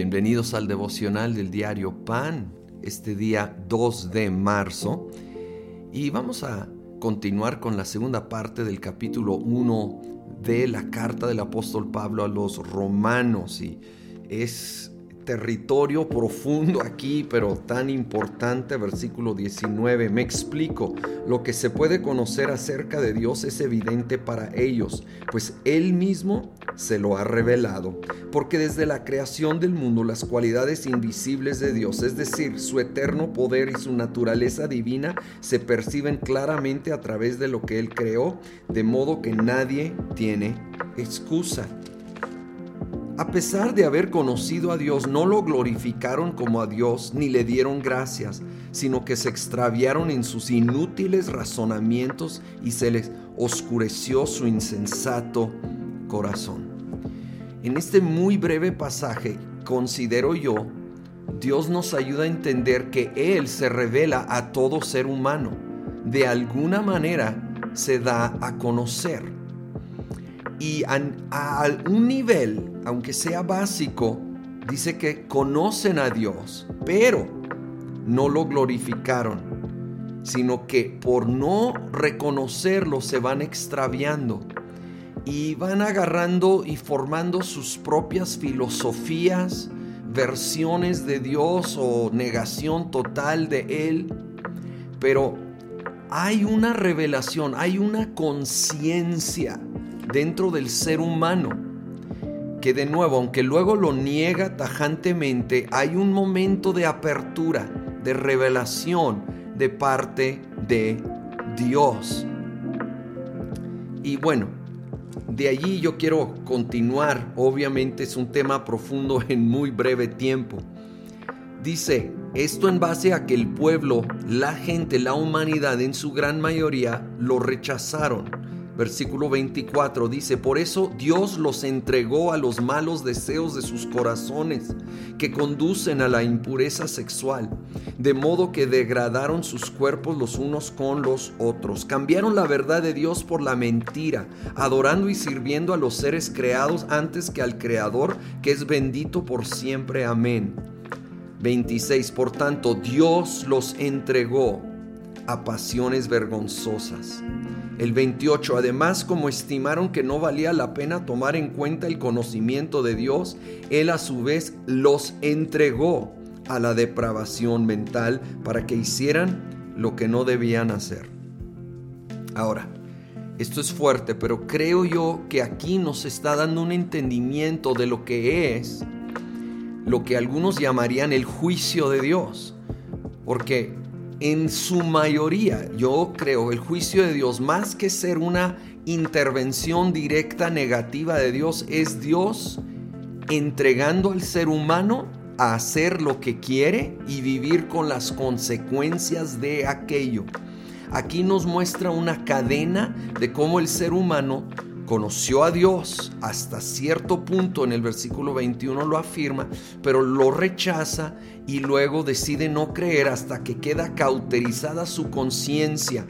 Bienvenidos al devocional del diario Pan, este día 2 de marzo. Y vamos a continuar con la segunda parte del capítulo 1 de la carta del apóstol Pablo a los romanos. Y es territorio profundo aquí, pero tan importante, versículo 19. Me explico, lo que se puede conocer acerca de Dios es evidente para ellos, pues Él mismo se lo ha revelado, porque desde la creación del mundo las cualidades invisibles de Dios, es decir, su eterno poder y su naturaleza divina, se perciben claramente a través de lo que Él creó, de modo que nadie tiene excusa. A pesar de haber conocido a Dios, no lo glorificaron como a Dios ni le dieron gracias, sino que se extraviaron en sus inútiles razonamientos y se les oscureció su insensato corazón. En este muy breve pasaje, considero yo, Dios nos ayuda a entender que Él se revela a todo ser humano. De alguna manera se da a conocer y a, un nivel, aunque sea básico, dice que conocen a Dios, pero no lo glorificaron, sino que por no reconocerlo se van extraviando y van agarrando y formando sus propias filosofías, versiones de Dios o negación total de Él. Pero hay una revelación, hay una conciencia dentro del ser humano, que de nuevo, aunque luego lo niega tajantemente, hay un momento de apertura, de revelación de parte de Dios. Y bueno, de allí yo quiero continuar, obviamente es un tema profundo en muy breve tiempo. Dice, esto en base a que el pueblo, la gente, la humanidad en su gran mayoría lo rechazaron Versículo 24 dice, por eso Dios los entregó a los malos deseos de sus corazones, que conducen a la impureza sexual, de modo que degradaron sus cuerpos los unos con los otros. Cambiaron la verdad de Dios por la mentira, adorando y sirviendo a los seres creados antes que al Creador, que es bendito por siempre. Amén. 26. Por tanto, Dios los entregó a pasiones vergonzosas el 28, además como estimaron que no valía la pena tomar en cuenta el conocimiento de Dios, Él a su vez los entregó a la depravación mental para que hicieran lo que no debían hacer. Ahora, esto es fuerte, pero creo yo que aquí nos está dando un entendimiento de lo que es lo que algunos llamarían el juicio de Dios. Porque en su mayoría, yo creo, el juicio de Dios, más que ser una intervención directa negativa de Dios, es Dios entregando al ser humano a hacer lo que quiere y vivir con las consecuencias de aquello. Aquí nos muestra una cadena de cómo el ser humano conoció a Dios hasta cierto punto, en el versículo 21 lo afirma, pero lo rechaza y luego decide no creer hasta que queda cauterizada su conciencia.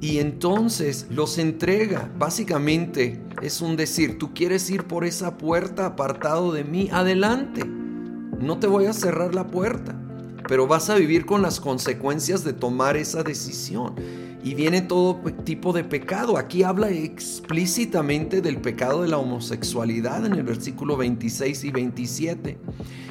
Y entonces los entrega. Básicamente es un decir, tú quieres ir por esa puerta apartado de mí, adelante. No te voy a cerrar la puerta, pero vas a vivir con las consecuencias de tomar esa decisión y viene todo tipo de pecado. Aquí habla explícitamente del pecado de la homosexualidad en el versículo 26 y 27,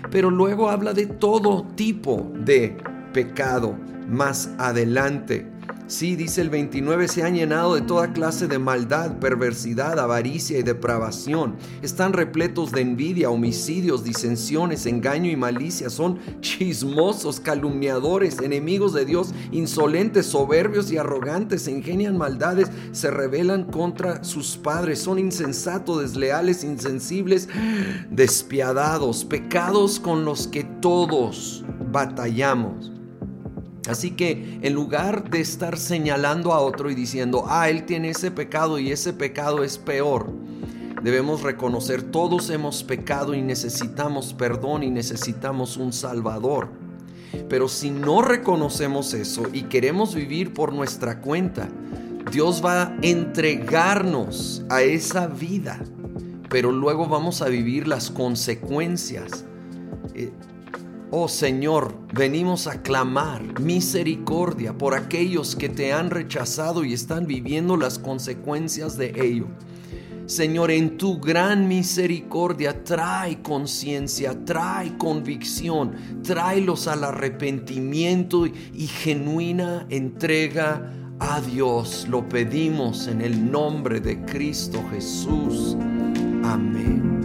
pero luego habla de todo tipo de pecado más adelante. Sí, dice el 29, se han llenado de toda clase de maldad, perversidad, avaricia y depravación. Están repletos de envidia, homicidios, disensiones, engaño y malicia. Son chismosos, calumniadores, enemigos de Dios, insolentes, soberbios y arrogantes. Ingenian maldades, se rebelan contra sus padres. Son insensatos, desleales, insensibles, despiadados. Pecados con los que todos batallamos. Así que en lugar de estar señalando a otro y diciendo, ah, él tiene ese pecado y ese pecado es peor, debemos reconocer todos hemos pecado y necesitamos perdón y necesitamos un Salvador. Pero si no reconocemos eso y queremos vivir por nuestra cuenta, Dios va a entregarnos a esa vida, pero luego vamos a vivir las consecuencias Eh, oh Señor, venimos a clamar misericordia por aquellos que te han rechazado y están viviendo las consecuencias de ello. Señor, en tu gran misericordia trae conciencia, trae convicción, tráelos al arrepentimiento y genuina entrega a Dios. Lo pedimos en el nombre de Cristo Jesús. Amén.